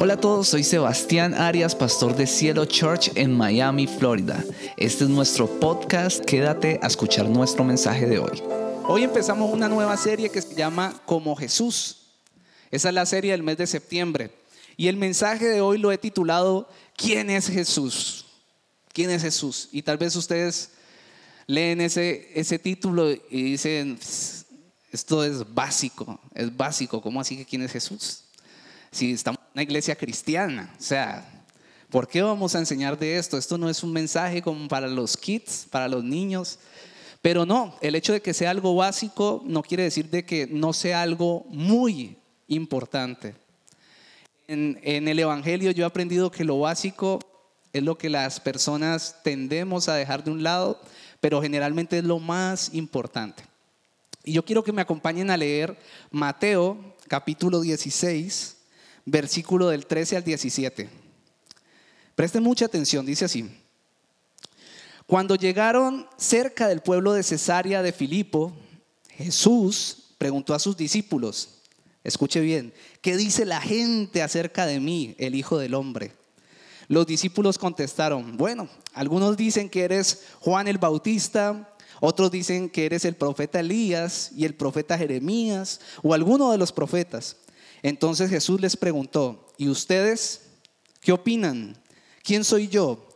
Hola a todos, soy Sebastián Arias, pastor de Cielo Church en Miami, Florida. Este es nuestro podcast, quédate a escuchar nuestro mensaje de hoy. Hoy empezamos una nueva serie que se llama Como Jesús. Esa es la serie del mes de septiembre. Y el mensaje de hoy lo he titulado ¿Quién es Jesús? ¿Quién es Jesús? Y tal vez ustedes leen ese, ese título y dicen, esto es básico, es básico, ¿cómo así que quién es Jesús? Si estamos en una iglesia cristiana, o sea, ¿por qué vamos a enseñar de esto? Esto no es un mensaje como para los kids, para los niños. Pero no, el hecho de que sea algo básico no quiere decir de que no sea algo muy importante. En, en, el Evangelio yo he aprendido que lo básico es lo que las personas tendemos a dejar de un lado, pero generalmente es lo más importante. Y yo quiero que me acompañen a leer Mateo capítulo 16, versículo del 13 al 17. Presten mucha atención, dice así. Cuando llegaron cerca del pueblo de Cesarea de Filipo, Jesús preguntó a sus discípulos, escuche bien, ¿qué dice la gente acerca de mí, el Hijo del Hombre? Los discípulos contestaron, bueno, algunos dicen que eres Juan el Bautista, otros dicen que eres el profeta Elías y el profeta Jeremías o alguno de los profetas. Entonces Jesús les preguntó, ¿y ustedes qué opinan? ¿Quién soy yo?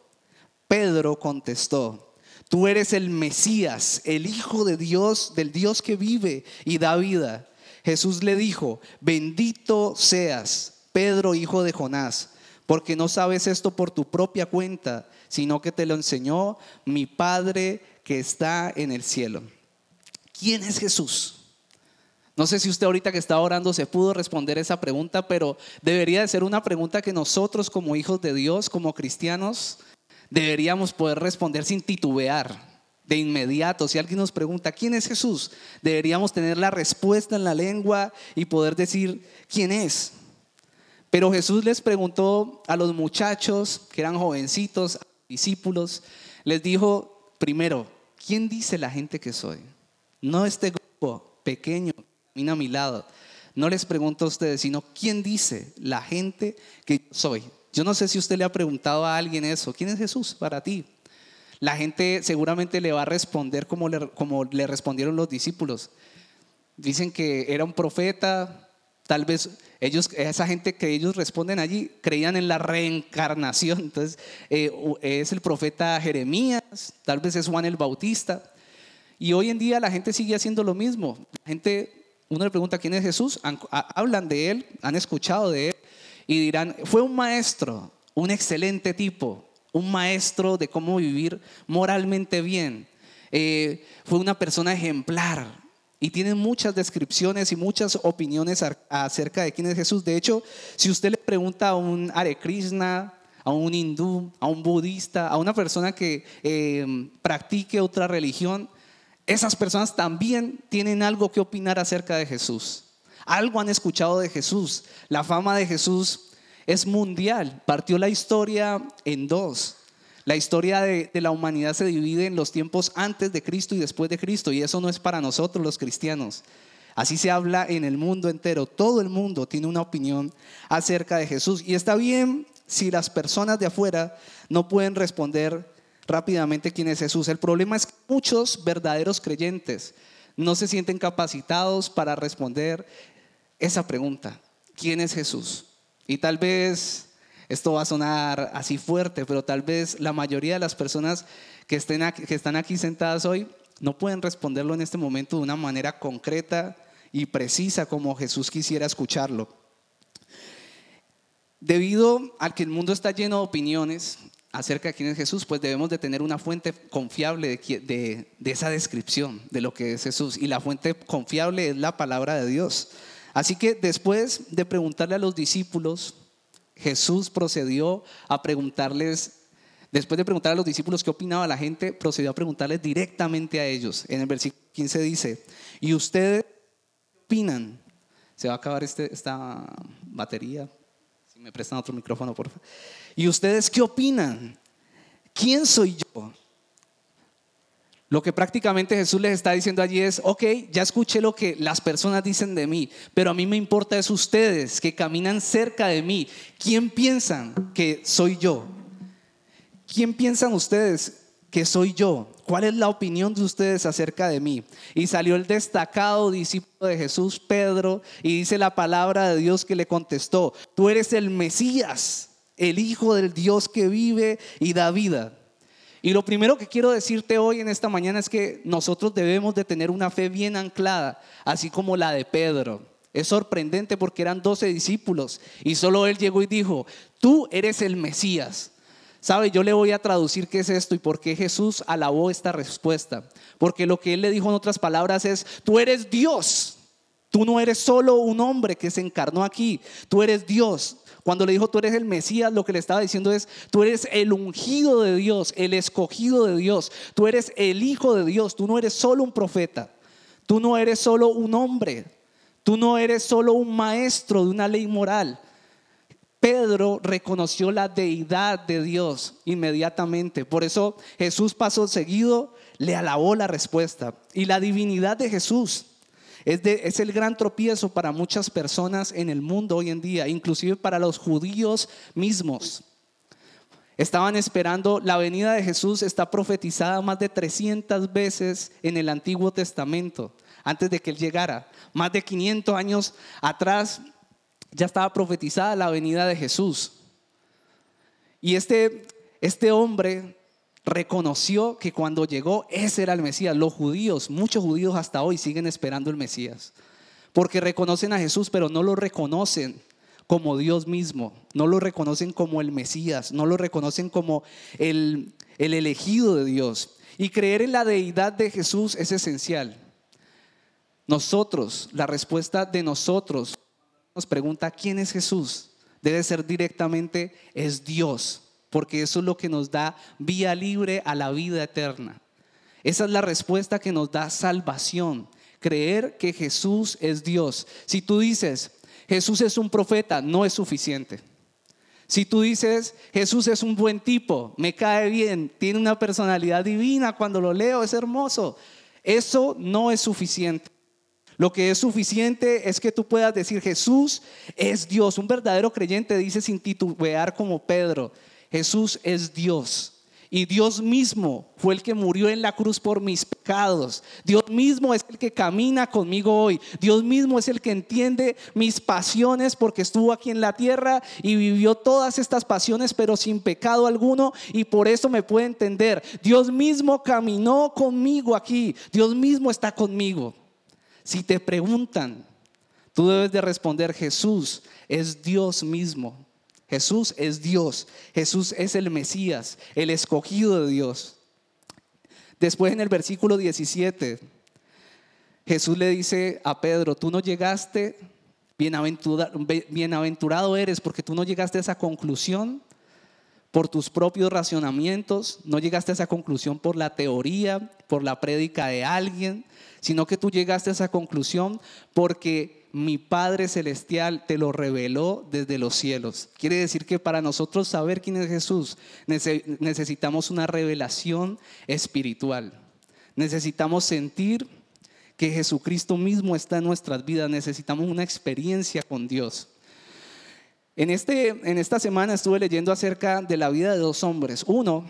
Pedro contestó, tú eres el Mesías, el Hijo de Dios, del Dios que vive y da vida. Jesús le dijo, bendito seas, Pedro, hijo de Jonás, porque no sabes esto por tu propia cuenta, sino que te lo enseñó mi Padre que está en el cielo. ¿Quién es Jesús? No sé si usted ahorita que está orando se pudo responder esa pregunta, pero debería de ser una pregunta que nosotros como hijos de Dios, como cristianos, deberíamos poder responder sin titubear. De inmediato, si alguien nos pregunta, ¿quién es Jesús? Deberíamos tener la respuesta en la lengua y poder decir, ¿quién es? Pero Jesús les preguntó a los muchachos, que eran jovencitos, discípulos, les dijo, primero, ¿quién dice la gente que soy? No este grupo pequeño camina a mi lado. No les pregunto a ustedes, sino quién dice la gente que soy. Yo no sé si usted le ha preguntado a alguien eso. ¿Quién es Jesús para ti? La gente seguramente le va a responder como le, como le respondieron los discípulos. Dicen que era un profeta, tal vez ellos, esa gente que ellos responden allí, creían en la reencarnación. Entonces, eh, es el profeta Jeremías, tal vez es Juan el Bautista. Y hoy en día la gente sigue haciendo lo mismo. La gente uno le pregunta quién es Jesús, hablan de él, han escuchado de él y dirán, fue un maestro, un excelente tipo, un maestro de cómo vivir moralmente bien. Eh, fue una persona ejemplar y tienen muchas descripciones y muchas opiniones acerca de quién es Jesús. De hecho, si usted le pregunta a un Hare Krishna, a un hindú, a un budista, a una persona que eh, practique otra religión, esas personas también tienen algo que opinar acerca de Jesús. Algo han escuchado de Jesús. La fama de Jesús es mundial. Partió la historia en dos. La historia de, la humanidad se divide en los tiempos antes de Cristo y después de Cristo. Y eso no es para nosotros los cristianos. Así se habla en el mundo entero. Todo el mundo tiene una opinión acerca de Jesús. Y está bien si las personas de afuera no pueden responder rápidamente quién es Jesús. El problema es que muchos verdaderos creyentes no se sienten capacitados para responder esa pregunta. ¿Quién es Jesús? Y tal vez esto va a sonar así fuerte, pero tal vez la mayoría de las personas que, estén que están aquí sentadas hoy no pueden responderlo en este momento de una manera concreta y precisa como Jesús quisiera escucharlo. Debido al que el mundo está lleno de opiniones, acerca de quién es Jesús, pues debemos de tener una fuente confiable de, esa descripción de lo que es Jesús. Y la fuente confiable es la palabra de Dios. Así que después de preguntarle a los discípulos, Jesús procedió a preguntarles, después de preguntar a los discípulos qué opinaba la gente, procedió a preguntarles directamente a ellos. En el versículo 15 dice, ¿y ustedes opinan? Se va a acabar este, esta batería. Si me prestan otro micrófono, por favor. ¿Y ustedes qué opinan? ¿Quién soy yo? Lo que prácticamente Jesús les está diciendo allí es, ok, ya escuché lo que las personas dicen de mí, pero a mí me importa es ustedes que caminan cerca de mí. ¿Quién piensan que soy yo? ¿Quién piensan ustedes que soy yo? ¿Cuál es la opinión de ustedes acerca de mí? Y salió el destacado discípulo de Jesús, Pedro, y dice la palabra de Dios que le contestó, tú eres el Mesías, el Hijo del Dios que vive y da vida. Y lo primero que quiero decirte hoy en esta mañana es que nosotros debemos de tener una fe bien anclada, así como la de Pedro. Es sorprendente porque eran doce discípulos y solo él llegó y dijo, tú eres el Mesías. ¿Sabe? Yo le voy a traducir qué es esto y por qué Jesús alabó esta respuesta. Porque lo que él le dijo en otras palabras es, tú eres Dios. Tú no eres solo un hombre que se encarnó aquí, tú eres Dios. Cuando le dijo tú eres el Mesías, lo que le estaba diciendo es, tú eres el ungido de Dios, el escogido de Dios, tú eres el Hijo de Dios, tú no eres solo un profeta, tú no eres solo un hombre, tú no eres solo un maestro de una ley moral, Pedro reconoció la deidad de Dios inmediatamente. Por eso Jesús pasó seguido, le alabó la respuesta. Y la divinidad de Jesús es, el gran tropiezo para muchas personas en el mundo hoy en día, inclusive para los judíos mismos. Estaban esperando, la venida de Jesús está profetizada más de 300 veces en el Antiguo Testamento, antes de que Él llegara. Más de 500 años atrás ya estaba profetizada la venida de Jesús. Y este, este hombre reconoció que cuando llegó ese era el Mesías. Los judíos, muchos judíos hasta hoy siguen esperando el Mesías. Porque reconocen a Jesús, pero no lo reconocen como Dios mismo. No lo reconocen como el Mesías. No lo reconocen como el, el elegido de Dios. Y creer en la deidad de Jesús es esencial. Nosotros, la respuesta de nosotros nos pregunta quién es Jesús, debe ser directamente es Dios, porque eso es lo que nos da vía libre a la vida eterna. Esa es la respuesta que nos da salvación, creer que Jesús es Dios. Si tú dices, Jesús es un profeta, no es suficiente. Si tú dices, Jesús es un buen tipo, me cae bien, tiene una personalidad divina, cuando lo leo es hermoso, eso no es suficiente. Lo que es suficiente es que tú puedas decir, Jesús es Dios. Un verdadero creyente dice sin titubear como Pedro, Jesús es Dios. Y Dios mismo fue el que murió en la cruz por mis pecados. Dios mismo es el que camina conmigo hoy. Dios mismo es el que entiende mis pasiones porque estuvo aquí en la tierra y vivió todas estas pasiones pero sin pecado alguno y por eso me puede entender. Dios mismo caminó conmigo aquí. Dios mismo está conmigo. Si te preguntan, tú debes de responder, Jesús es Dios mismo. Jesús es Dios. Jesús es el Mesías, el escogido de Dios. Después en el versículo 17, Jesús le dice a Pedro, tú no llegaste, bienaventurado eres porque tú no llegaste a esa conclusión por tus propios racionamientos, no llegaste a esa conclusión por la teoría, por la prédica de alguien, sino que tú llegaste a esa conclusión porque mi Padre Celestial te lo reveló desde los cielos. Quiere decir que para nosotros saber quién es Jesús necesitamos una revelación espiritual. Necesitamos sentir que Jesucristo mismo está en nuestras vidas. Necesitamos una experiencia con Dios. En, este, en esta semana estuve leyendo acerca de la vida de dos hombres. Uno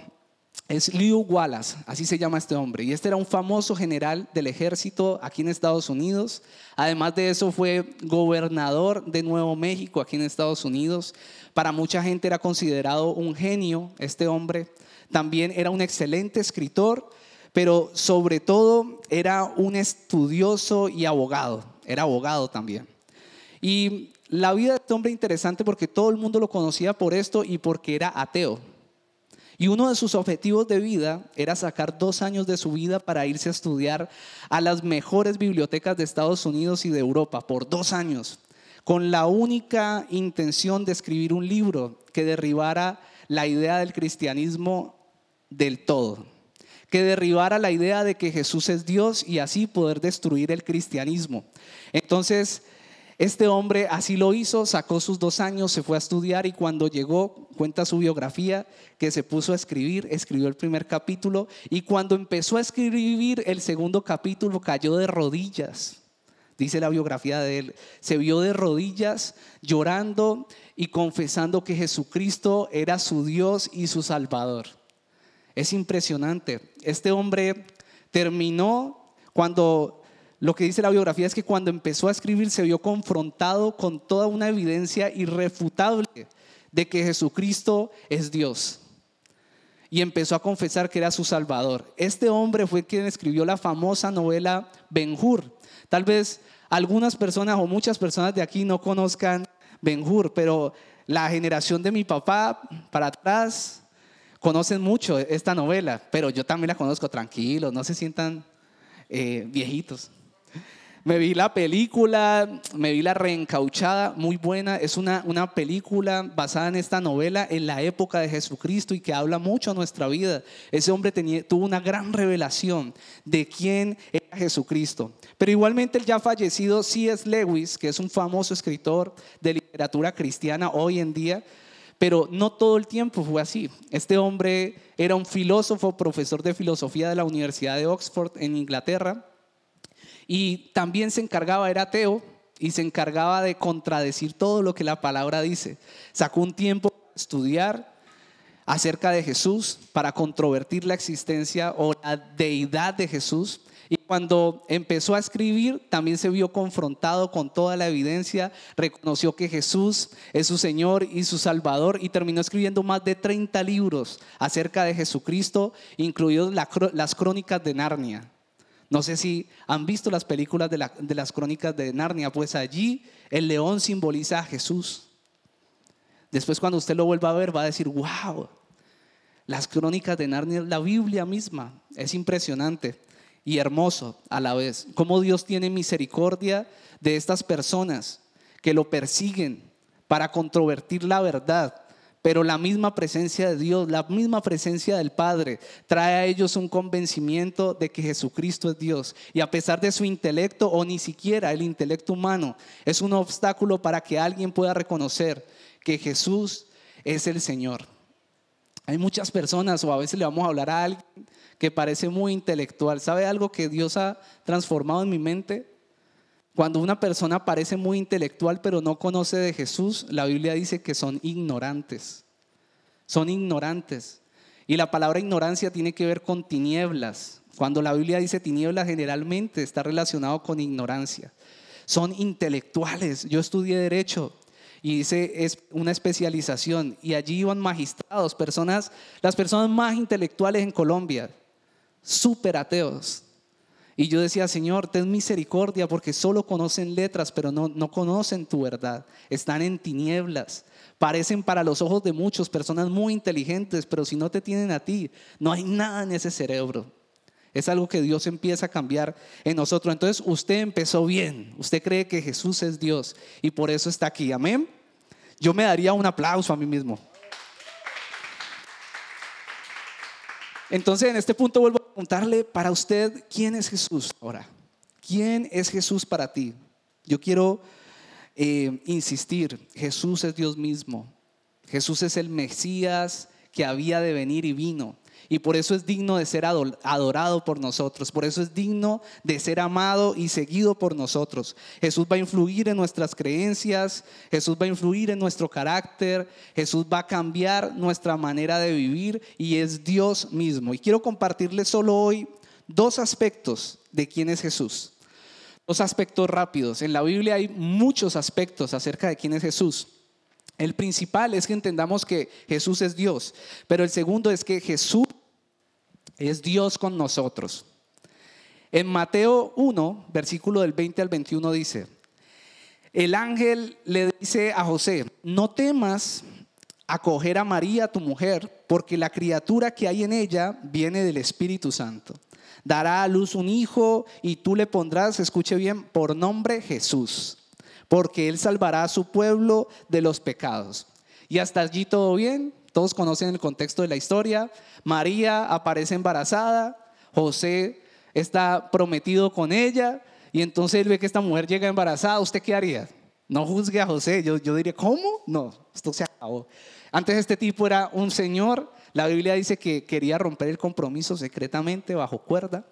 es Lew Wallace, así se llama este hombre. Y este era un famoso general del ejército aquí en Estados Unidos. Además de eso fue gobernador de Nuevo México aquí en Estados Unidos. Para mucha gente era considerado un genio este hombre. También era un excelente escritor, pero sobre todo era un estudioso y abogado. Era abogado también. Y la vida de este hombre interesante porque todo el mundo lo conocía por esto y porque era ateo. Y uno de sus objetivos de vida era sacar dos años de su vida para irse a estudiar a las mejores bibliotecas de Estados Unidos y de Europa por dos años, con la única intención de escribir un libro que derribara la idea del cristianismo del todo, que derribara la idea de que Jesús es Dios y así poder destruir el cristianismo. Entonces, Este hombre así lo hizo, sacó sus dos años, se fue a estudiar y cuando llegó, cuenta su biografía, que se puso a escribir, escribió el primer capítulo y cuando empezó a escribir el segundo capítulo cayó de rodillas. Dice la biografía de él, se vio de rodillas llorando y confesando que Jesucristo era su Dios y su Salvador. Es impresionante. Este hombre terminó cuando lo que dice la biografía es que cuando empezó a escribir se vio confrontado con toda una evidencia irrefutable de que Jesucristo es Dios. Y empezó a confesar que era su Salvador. Este hombre fue quien escribió la famosa novela Ben Hur. Tal vez algunas personas o muchas personas de aquí no conozcan Ben Hur, pero la generación de mi papá para atrás conocen mucho esta novela, pero yo también la conozco tranquilos, no se sientan eh, viejitos. Me vi la película, me vi la reencauchada, muy buena. Es una, una película basada en esta novela en la época de Jesucristo y que habla mucho a nuestra vida. Ese hombre tenía, tuvo una gran revelación de quién era Jesucristo. Pero igualmente el ya fallecido C.S. Lewis, que es un famoso escritor de literatura cristiana hoy en día, pero no todo el tiempo fue así. Este hombre era un filósofo, profesor de filosofía de la Universidad de Oxford en Inglaterra y también se encargaba, era ateo, y se encargaba de contradecir todo lo que la palabra dice. Sacó un tiempo para estudiar acerca de Jesús, para controvertir la existencia o la deidad de Jesús. Y cuando empezó a escribir, también se vio confrontado con toda la evidencia, reconoció que Jesús es su Señor y su Salvador y terminó escribiendo más de 30 libros acerca de Jesucristo, incluidos las crónicas de Narnia. No sé si han visto las películas de, las crónicas de Narnia, pues allí el león simboliza a Jesús. Después cuando usted lo vuelva a ver va a decir, wow, las crónicas de Narnia la Biblia misma. Es impresionante y hermoso a la vez. Cómo Dios tiene misericordia de estas personas que lo persiguen para controvertir la verdad pero la misma presencia de Dios, la misma presencia del Padre, trae a ellos un convencimiento de que Jesucristo es Dios. Y a pesar de su intelecto, o ni siquiera el intelecto humano, es un obstáculo para que alguien pueda reconocer que Jesús es el Señor. Hay muchas personas, o a veces le vamos a hablar a alguien que parece muy intelectual. ¿Sabe algo que Dios ha transformado en mi mente? Cuando una persona parece muy intelectual pero no conoce de Jesús, la Biblia dice que son ignorantes. Son ignorantes. Y la palabra ignorancia tiene que ver con tinieblas. Cuando la Biblia dice tinieblas generalmente está relacionado con ignorancia. Son intelectuales. Yo estudié derecho y hice es una especialización y allí iban magistrados, personas, las personas más intelectuales en Colombia, súper ateos, y yo decía, Señor, ten misericordia porque solo conocen letras, pero no, no conocen tu verdad. Están en tinieblas. Parecen para los ojos de muchos personas muy inteligentes, pero si no te tienen a ti, no hay nada en ese cerebro. Es algo que Dios empieza a cambiar en nosotros. Entonces usted empezó bien. Usted cree que Jesús es Dios y por eso está aquí. Amén. Yo me daría un aplauso a mí mismo. Entonces, en este punto vuelvo a preguntarle para usted, ¿quién es Jesús ahora? ¿Quién es Jesús para ti? Yo quiero eh, insistir, Jesús es Dios mismo. Jesús es el Mesías que había de venir y vino. Y por eso es digno de ser adorado por nosotros. Por eso es digno de ser amado y seguido por nosotros. Jesús va a influir en nuestras creencias. Jesús va a influir en nuestro carácter. Jesús va a cambiar nuestra manera de vivir y es Dios mismo. Y quiero compartirles solo hoy dos aspectos de quién es Jesús. Dos aspectos rápidos. En la Biblia hay muchos aspectos acerca de quién es Jesús. El principal es que entendamos que Jesús es Dios, pero el segundo es que Jesús es Dios con nosotros. En Mateo 1, versículo del 20 al 21 dice, el ángel le dice a José, no temas acoger a María, tu mujer, porque la criatura que hay en ella viene del Espíritu Santo. Dará a luz un hijo y tú le pondrás, escuche bien, por nombre Jesús, porque él salvará a su pueblo de los pecados. Y hasta allí todo bien, todos conocen el contexto de la historia. María aparece embarazada, José está prometido con ella y entonces él ve que esta mujer llega embarazada. ¿Usted qué haría? No juzgue a José. Yo, yo diría, ¿cómo? No, esto se acabó. Antes este tipo era un señor. La Biblia dice que quería romper el compromiso secretamente bajo cuerda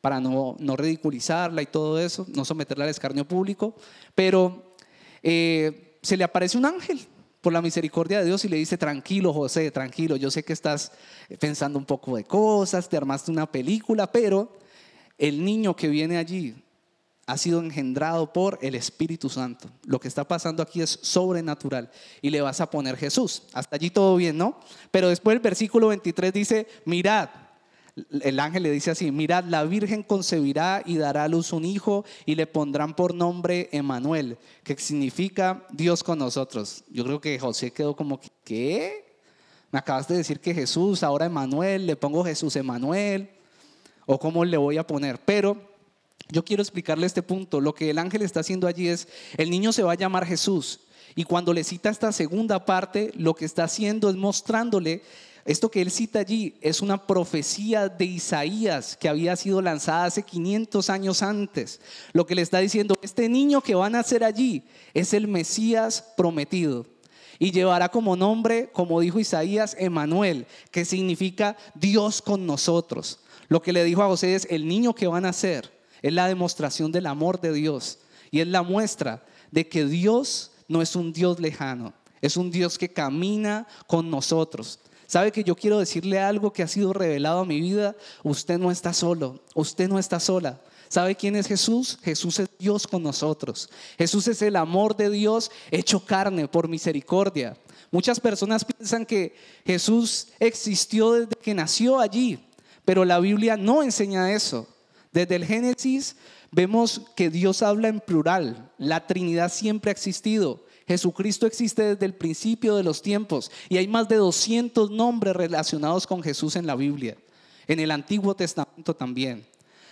para no, no ridiculizarla y todo eso, no someterla al escarnio público. Pero eh, se le aparece un ángel por la misericordia de Dios y le dice, tranquilo José, tranquilo, yo sé que estás pensando un poco de cosas, te armaste una película, pero el niño que viene allí ha sido engendrado por el Espíritu Santo. Lo que está pasando aquí es sobrenatural y le vas a poner Jesús. Hasta allí todo bien, ¿no? Pero después el versículo 23 dice, mirad, el ángel le dice así, mirad, la Virgen concebirá y dará a luz un hijo y le pondrán por nombre Emanuel, que significa Dios con nosotros. Yo creo que José quedó como, ¿qué? Me acabas de decir que Jesús, ahora Emanuel, le pongo Jesús Emanuel, o cómo le voy a poner. Pero yo quiero explicarle este punto. Lo que el ángel está haciendo allí es, el niño se va a llamar Jesús. Y cuando le cita esta segunda parte, lo que está haciendo es mostrándole, esto que él cita allí es una profecía de Isaías que había sido lanzada hace 500 años antes. Lo que le está diciendo, este niño que va a nacer allí es el Mesías prometido. Y llevará como nombre, como dijo Isaías, Emanuel, que significa Dios con nosotros. Lo que le dijo a José es, el niño que va a nacer es la demostración del amor de Dios y es la muestra de que Dios no es un Dios lejano, es un Dios que camina con nosotros. ¿Sabe que yo quiero decirle algo que ha sido revelado a mi vida? Usted no está solo, usted no está sola. ¿Sabe quién es Jesús? Jesús es Dios con nosotros. Jesús es el amor de Dios hecho carne por misericordia. Muchas personas piensan que Jesús existió desde que nació allí, pero la Biblia no enseña eso. Desde el Génesis vemos que Dios habla en plural. La Trinidad siempre ha existido. Jesucristo existe desde el principio de los tiempos y hay más de 200 nombres relacionados con Jesús en la Biblia, en el Antiguo Testamento también.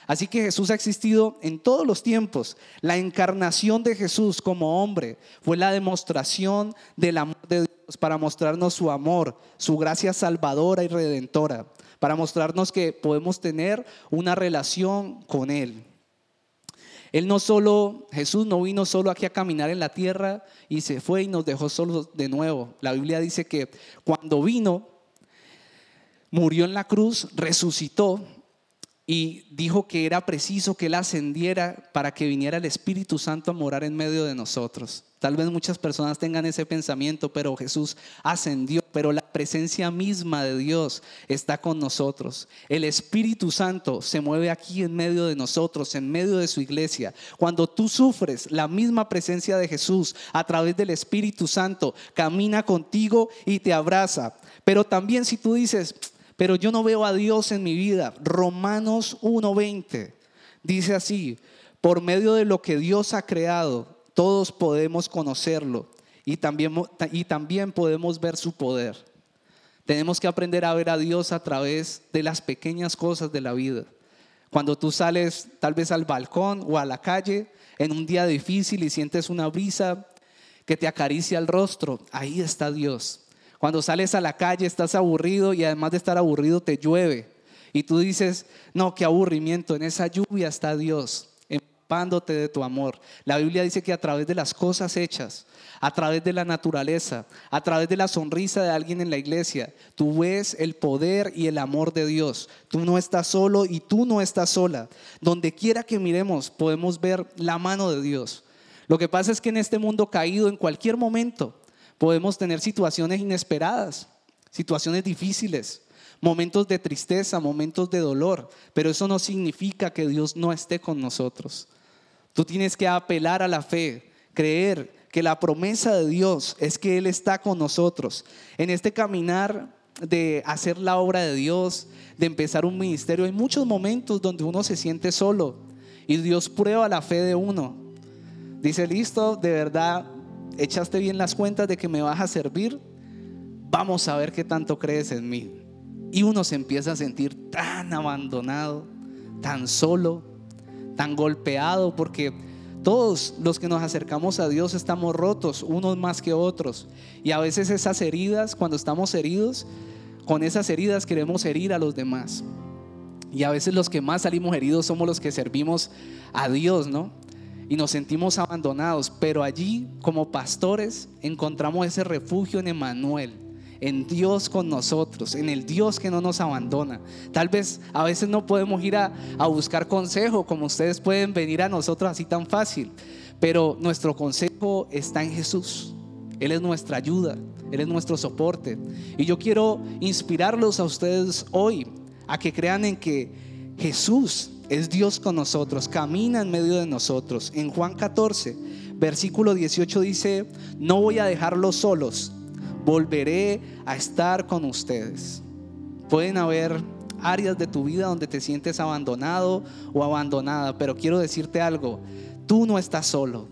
Así que Jesús ha existido en todos los tiempos. La encarnación de Jesús como hombre fue la demostración del amor de Dios para mostrarnos su amor, su gracia salvadora y redentora para mostrarnos que podemos tener una relación con Él. Él no solo, Jesús no vino solo aquí a caminar en la tierra y se fue y nos dejó solos de nuevo. La Biblia dice que cuando vino, murió en la cruz, resucitó y dijo que era preciso que Él ascendiera para que viniera el Espíritu Santo a morar en medio de nosotros. Tal vez muchas personas tengan ese pensamiento, pero Jesús ascendió, pero la presencia misma de Dios está con nosotros. El Espíritu Santo se mueve aquí en medio de nosotros, en medio de su iglesia. Cuando tú sufres, la misma presencia de Jesús a través del Espíritu Santo camina contigo y te abraza. Pero también si tú dices, pero yo no veo a Dios en mi vida, Romanos 1:20 dice así, por medio de lo que Dios ha creado, todos podemos conocerlo y también, y también podemos ver su poder. Tenemos que aprender a ver a Dios a través de las pequeñas cosas de la vida. Cuando tú sales tal vez al balcón o a la calle en un día difícil y sientes una brisa que te acaricia el rostro, ahí está Dios. Cuando sales a la calle estás aburrido y además de estar aburrido te llueve. Y tú dices, no, qué aburrimiento, en esa lluvia está Dios de tu amor. La Biblia dice que a través de las cosas hechas, a través de la naturaleza, a través de la sonrisa de alguien en la iglesia, tú ves el poder y el amor de Dios. Tú no estás solo y tú no estás sola. Donde quiera que miremos podemos ver la mano de Dios. Lo que pasa es que en este mundo caído, en cualquier momento, podemos tener situaciones inesperadas, situaciones difíciles, momentos de tristeza, momentos de dolor, pero eso no significa que Dios no esté con nosotros. Tú tienes que apelar a la fe, creer que la promesa de Dios es que Él está con nosotros. En este caminar de hacer la obra de Dios, de empezar un ministerio, hay muchos momentos donde uno se siente solo y Dios prueba la fe de uno. Dice, listo, de verdad, echaste bien las cuentas de que me vas a servir, vamos a ver qué tanto crees en mí. Y uno se empieza a sentir tan abandonado, tan solo, tan golpeado porque todos los que nos acercamos a Dios estamos rotos, unos más que otros. Y a veces esas heridas, cuando estamos heridos, con esas heridas queremos herir a los demás. Y a veces los que más salimos heridos somos los que servimos a Dios, ¿no? y nos sentimos abandonados, pero allí como pastores encontramos ese refugio en Emanuel, en Dios con nosotros, en el Dios que no nos abandona. Tal vez a veces no podemos ir a, buscar consejo como ustedes pueden venir a nosotros así tan fácil, pero nuestro consejo está en Jesús. Él es nuestra ayuda, Él es nuestro soporte. Y yo quiero inspirarlos a ustedes hoy a que crean en que Jesús es Dios con nosotros, camina en medio de nosotros. En Juan 14, versículo 18 dice, no voy a dejarlos solos, volveré a estar con ustedes. Pueden haber áreas de tu vida donde te sientes abandonado o abandonada, pero quiero decirte algo, tú no estás solo,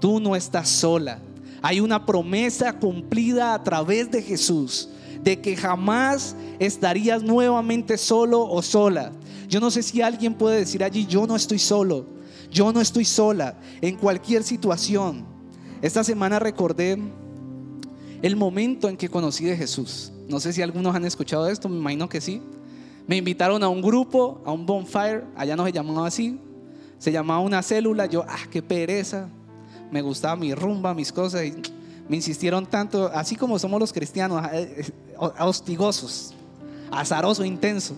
tú no estás sola. Hay una promesa cumplida a través de Jesús de que jamás estarías nuevamente solo o sola. Yo no sé si alguien puede decir allí, yo no estoy solo, yo no estoy sola en cualquier situación. Esta semana recordé el momento en que conocí de Jesús. No sé si algunos han escuchado esto, me imagino que sí. Me invitaron a un grupo, a un bonfire, allá no se llamaba así, se llamaba una célula, yo, ah, qué pereza, me gustaba mi rumba, mis cosas, me insistieron tanto, así como somos los cristianos, eh, eh, hostigosos, azaroso, intenso.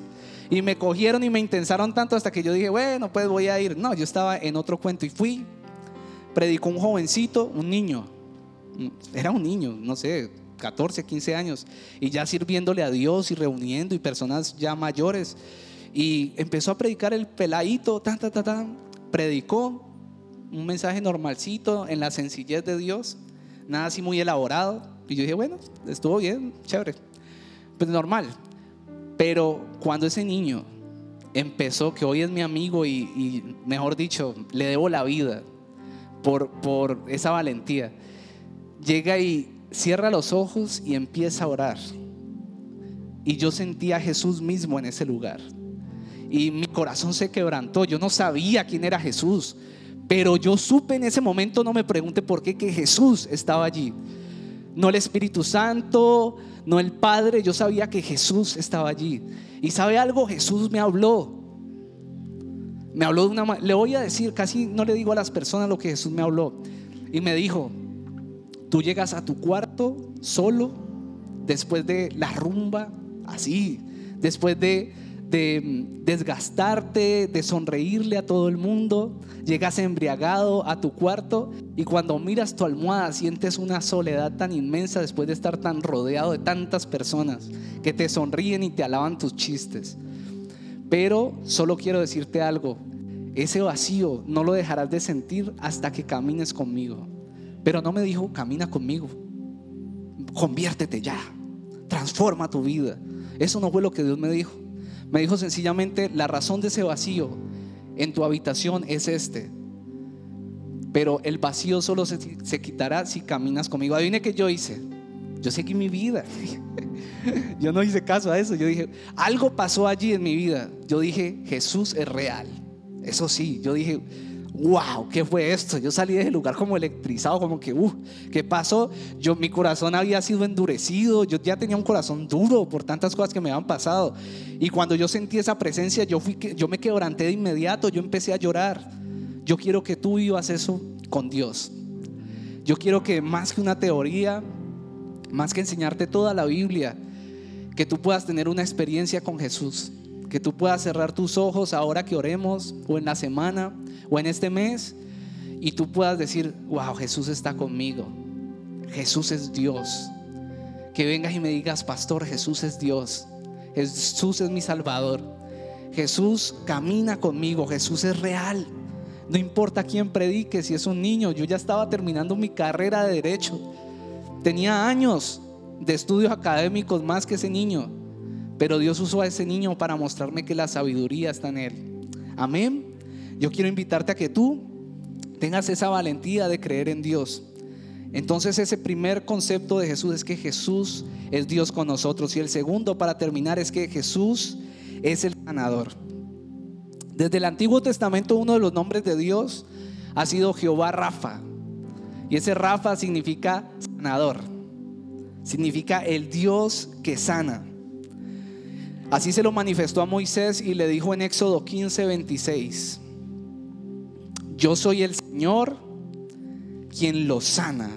Y me cogieron y me intensaron tanto hasta que yo dije, bueno, pues voy a ir. No, yo estaba en otro cuento y fui. Predicó un jovencito, un niño. Era un niño, no sé, 14, 15 años. Y ya sirviéndole a Dios y reuniendo y personas ya mayores. Y empezó a predicar el peladito, tan, tan, tan, tan. Predicó un mensaje normalcito en la sencillez de Dios. Nada así muy elaborado. Y yo dije, bueno, estuvo bien, chévere. Pues normal. Pero cuando ese niño empezó, que hoy es mi amigo y, mejor dicho, le debo la vida por, por esa valentía, llega y cierra los ojos y empieza a orar. Y yo sentí a Jesús mismo en ese lugar. Y mi corazón se quebrantó. Yo no sabía quién era Jesús. Pero yo supe en ese momento, no me pregunte por qué, que Jesús estaba allí. No el Espíritu Santo, no el Padre, yo sabía que Jesús estaba allí. Y sabe algo, Jesús me habló. Me habló de una le voy a decir, casi no le digo a las personas lo que Jesús me habló. Y me dijo, tú llegas a tu cuarto solo, después de la rumba, así, después de de desgastarte, de sonreírle a todo el mundo. Llegas embriagado a tu cuarto y cuando miras tu almohada sientes una soledad tan inmensa después de estar tan rodeado de tantas personas que te sonríen y te alaban tus chistes. Pero solo quiero decirte algo, ese vacío no lo dejarás de sentir hasta que camines conmigo. Pero no me dijo, camina conmigo, conviértete ya, transforma tu vida. Eso no fue lo que Dios me dijo. Me dijo sencillamente, la razón de ese vacío en tu habitación es este. Pero el vacío solo se, quitará si caminas conmigo. Adivine que yo hice. Yo seguí mi vida. yo no hice caso a eso. Yo dije, algo pasó allí en mi vida. Yo dije, Jesús es real. Eso sí, yo dije, wow, ¿qué fue esto? Yo salí de ese lugar como electrizado, como que, uh, ¿qué pasó? Yo, mi corazón había sido endurecido, yo ya tenía un corazón duro por tantas cosas que me habían pasado. Y cuando yo sentí esa presencia, yo, fui, yo me quebranté de inmediato, yo empecé a llorar. Yo quiero que tú vivas eso con Dios. Yo quiero que más que una teoría, más que enseñarte toda la Biblia, que tú puedas tener una experiencia con Jesús que tú puedas cerrar tus ojos ahora que oremos o en la semana o en este mes y tú puedas decir, wow, Jesús está conmigo. Jesús es Dios. Que vengas y me digas, pastor, Jesús es Dios. Jesús es mi Salvador. Jesús camina conmigo. Jesús es real. No importa quién predique, si es un niño. Yo ya estaba terminando mi carrera de derecho. Tenía años de estudios académicos más que ese niño. Pero Dios usó a ese niño para mostrarme que la sabiduría está en él. Amén. Yo quiero invitarte a que tú tengas esa valentía de creer en Dios. Entonces ese primer concepto de Jesús es que Jesús es Dios con nosotros. Y el segundo, para terminar, es que Jesús es el sanador. Desde el Antiguo Testamento uno de los nombres de Dios ha sido Jehová Rafa. Y ese Rafa significa sanador. Significa el Dios que sana. Así se lo manifestó a Moisés y le dijo en Éxodo 15, 26. yo soy el Señor quien lo sana.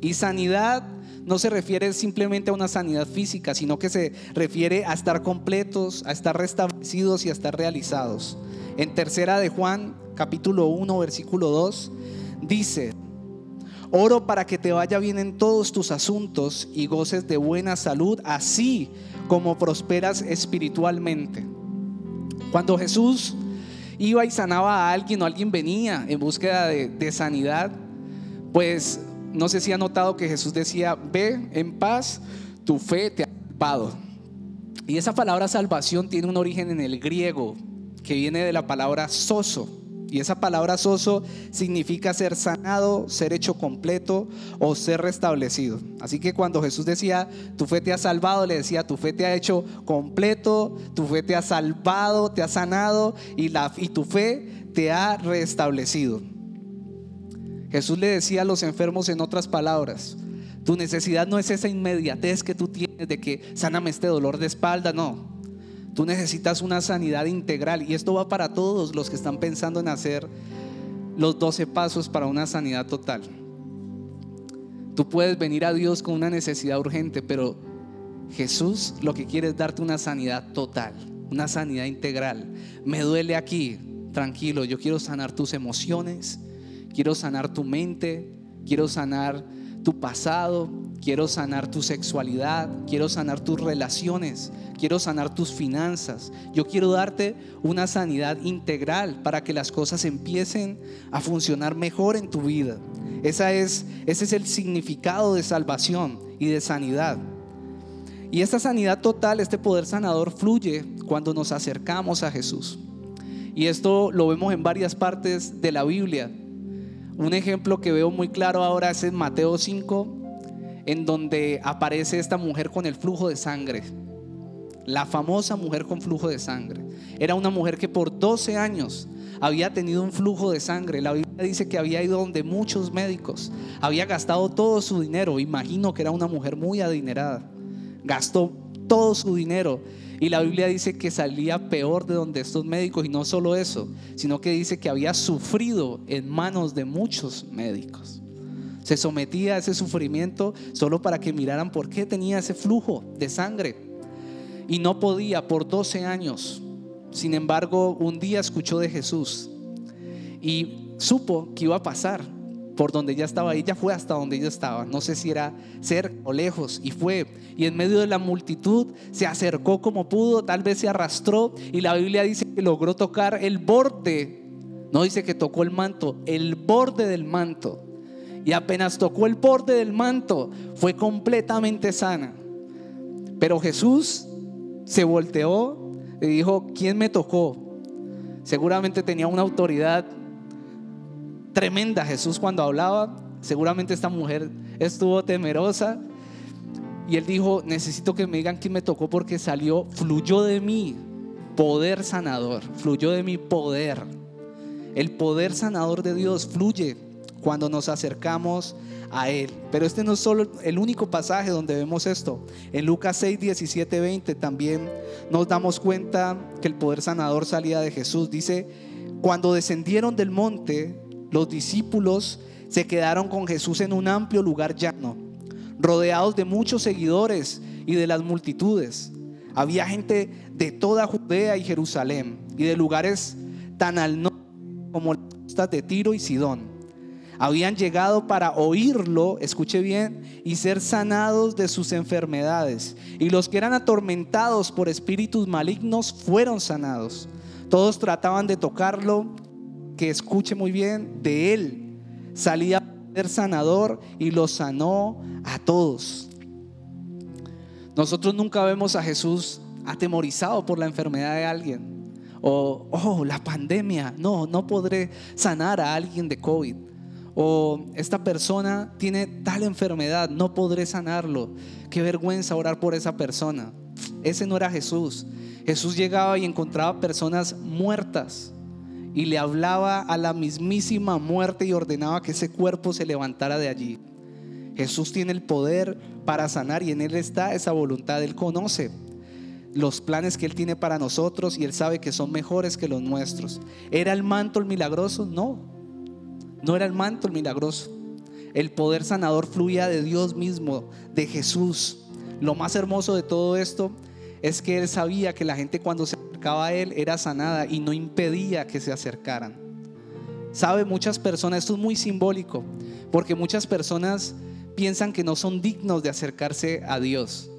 Y sanidad no se refiere simplemente a una sanidad física, sino que se refiere a estar completos, a estar restablecidos y a estar realizados. En tercera de Juan, capítulo 1, versículo 2, dice, oro para que te vaya bien en todos tus asuntos y goces de buena salud, así como prosperas espiritualmente. Cuando Jesús iba y sanaba a alguien o alguien venía en búsqueda de, sanidad, pues no sé si ha notado que Jesús decía, ve en paz, tu fe te ha salvado. Y esa palabra salvación tiene un origen en el griego, que viene de la palabra soso. Y esa palabra soso significa ser sanado, ser hecho completo o ser restablecido. Así que cuando Jesús decía, tu fe te ha salvado, le decía, tu fe te ha hecho completo, tu fe te ha salvado, te ha sanado y, tu fe te ha restablecido. Jesús le decía a los enfermos en otras palabras, tu necesidad no es esa inmediatez que tú tienes de que sáname este dolor de espalda, no. Tú necesitas una sanidad integral y esto va para todos los que están pensando en hacer los 12 pasos para una sanidad total. Tú puedes venir a Dios con una necesidad urgente, pero Jesús lo que quiere es darte una sanidad total, una sanidad integral. Me duele aquí, tranquilo, yo quiero sanar tus emociones, Quiero sanar tu mente, quiero sanar tu pasado, quiero sanar tu sexualidad, quiero sanar tus relaciones, quiero sanar tus finanzas. Yo quiero darte una sanidad integral para que las cosas empiecen a funcionar mejor en tu vida. Esa es, ese es el significado de salvación y de sanidad. Y esta sanidad total, este poder sanador fluye cuando nos acercamos a Jesús. Y esto lo vemos en varias partes de la Biblia. Un ejemplo que veo muy claro ahora es en Mateo 5, en donde aparece esta mujer con el flujo de sangre. La famosa mujer con flujo de sangre. Era una mujer que por 12 años había tenido un flujo de sangre. La Biblia dice que había ido donde muchos médicos. Había gastado todo su dinero. Imagino que era una mujer muy adinerada. Gastó todo su dinero y la Biblia dice que salía peor de donde estos médicos y no solo eso, sino que dice que había sufrido en manos de muchos médicos. Se sometía a ese sufrimiento solo para que miraran por qué tenía ese flujo de sangre. Y no podía por 12 años. Sin embargo, un día escuchó de Jesús y supo que iba a pasar por donde ella estaba, ella fue hasta donde ella estaba, no sé si era cerca o lejos, y fue, y en medio de la multitud se acercó como pudo, tal vez se arrastró, y la Biblia dice que logró tocar el borde, no dice que tocó el manto, el borde del manto, y apenas tocó el borde del manto, fue completamente sana. Pero Jesús se volteó y dijo, ¿quién me tocó? Seguramente tenía una autoridad tremenda Jesús cuando hablaba. Seguramente esta mujer estuvo temerosa. Y él dijo, necesito que me digan quién me tocó porque salió, fluyó de mí poder sanador, fluyó de mi poder. El poder sanador de Dios fluye cuando nos acercamos a Él. Pero este no es solo el único pasaje donde vemos esto. En Lucas 6, 17, 20 también nos damos cuenta que el poder sanador salía de Jesús. Dice, cuando descendieron del monte, los discípulos se quedaron con Jesús en un amplio lugar llano, rodeados de muchos seguidores y de las multitudes. Había gente de toda Judea y Jerusalén y de lugares tan al norte como las costas de Tiro y Sidón. Habían llegado para oírlo, escuche bien, y ser sanados de sus enfermedades. Y los que eran atormentados por espíritus malignos fueron sanados. Todos trataban de tocarlo que escuche muy bien, de él salía ser sanador y lo sanó a todos. Nosotros nunca vemos a Jesús atemorizado por la enfermedad de alguien. O, oh, la pandemia, no, no podré sanar a alguien de COVID. O esta persona tiene tal enfermedad, no podré sanarlo. Qué vergüenza orar por esa persona. Ese no era Jesús. Jesús llegaba y encontraba personas muertas y le hablaba a la mismísima muerte y ordenaba que ese cuerpo se levantara de allí. Jesús tiene el poder para sanar y en Él está esa voluntad, Él conoce los planes que Él tiene para nosotros y Él sabe que son mejores que los nuestros. ¿Era el manto el milagroso? No, no era el manto el milagroso. El poder sanador fluía de Dios mismo, de Jesús. Lo más hermoso de todo esto es que Él sabía que la gente cuando se a Él era sanada y no impedía que se acercaran. Sabe, muchas personas, esto es muy simbólico, porque muchas personas piensan que no son dignos de acercarse a Dios.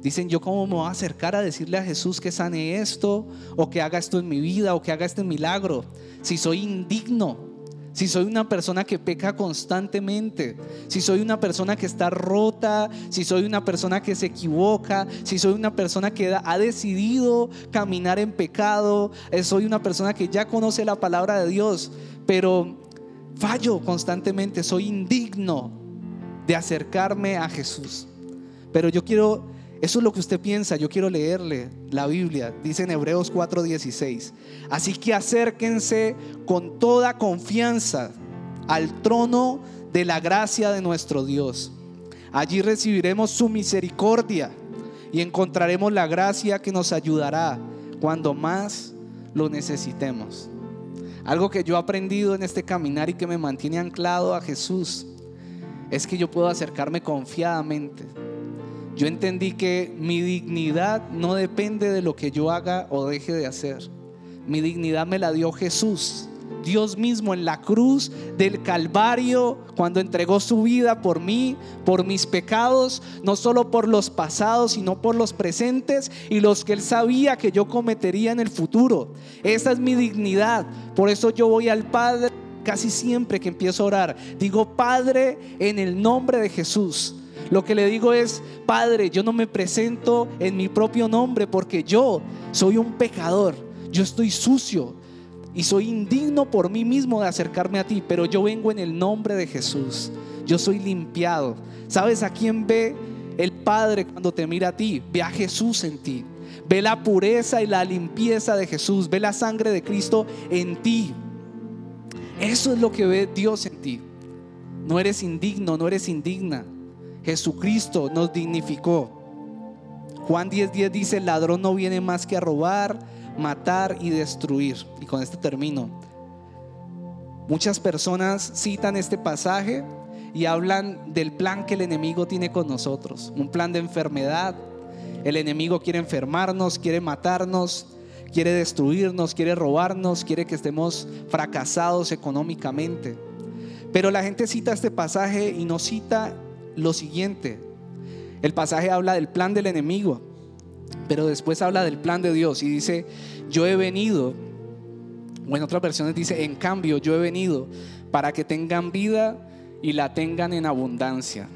Dicen, yo cómo me voy a acercar a decirle a Jesús que sane esto, o que haga esto en mi vida, o que haga este milagro, si soy indigno, si soy una persona que peca constantemente, si soy una persona que está rota, si soy una persona que se equivoca, si soy una persona que ha decidido caminar en pecado, eh, soy una persona que ya conoce la palabra de Dios, pero fallo constantemente, soy indigno de acercarme a Jesús. Pero yo quiero eso es lo que usted piensa. Yo quiero leerle la Biblia. Dice en Hebreos 4:16. Así que acérquense con toda confianza al trono de la gracia de nuestro Dios. Allí recibiremos su misericordia y encontraremos la gracia que nos ayudará cuando más lo necesitemos. Algo que yo he aprendido en este caminar y que me mantiene anclado a Jesús es que yo puedo acercarme confiadamente yo entendí que mi dignidad no depende de lo que yo haga o deje de hacer. Mi dignidad me la dio Jesús. Dios mismo en la cruz del Calvario, cuando entregó su vida por mí, por mis pecados, no solo por los pasados, sino por los presentes y los que Él sabía que yo cometería en el futuro. Esa es mi dignidad. Por eso yo voy al Padre casi siempre que empiezo a orar. Digo, Padre, en el nombre de Jesús lo que le digo es, Padre, yo no me presento en mi propio nombre porque yo soy un pecador, yo estoy sucio y soy indigno por mí mismo de acercarme a ti, pero yo vengo en el nombre de Jesús. Yo soy limpiado. ¿Sabes a quién ve el Padre cuando te mira a ti? Ve a Jesús en ti. Ve la pureza y la limpieza de Jesús. Ve la sangre de Cristo en ti. Eso es lo que ve Dios en ti. No eres indigno, no eres indigna. Jesucristo nos dignificó. Juan 10:10 dice, el ladrón no viene más que a robar, matar y destruir. Y con este termino. Muchas personas citan este pasaje y hablan del plan que el enemigo tiene con nosotros, un plan de enfermedad. El enemigo quiere enfermarnos, quiere matarnos, quiere destruirnos, quiere robarnos, quiere que estemos fracasados económicamente. Pero la gente cita este pasaje y no cita lo siguiente. El pasaje habla del plan del enemigo, pero después habla del plan de Dios y dice, yo he venido, o en otras versiones dice, en cambio, yo he venido para que tengan vida y la tengan en abundancia.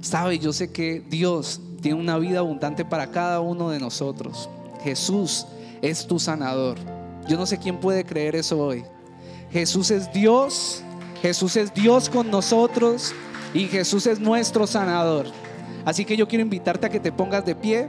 Sabe, yo sé que Dios tiene una vida abundante para cada uno de nosotros. Jesús es tu sanador. Yo no sé quién puede creer eso hoy. Jesús es Dios. Jesús es Dios con nosotros y Jesús es nuestro sanador. Así que yo quiero invitarte a que te pongas de pie.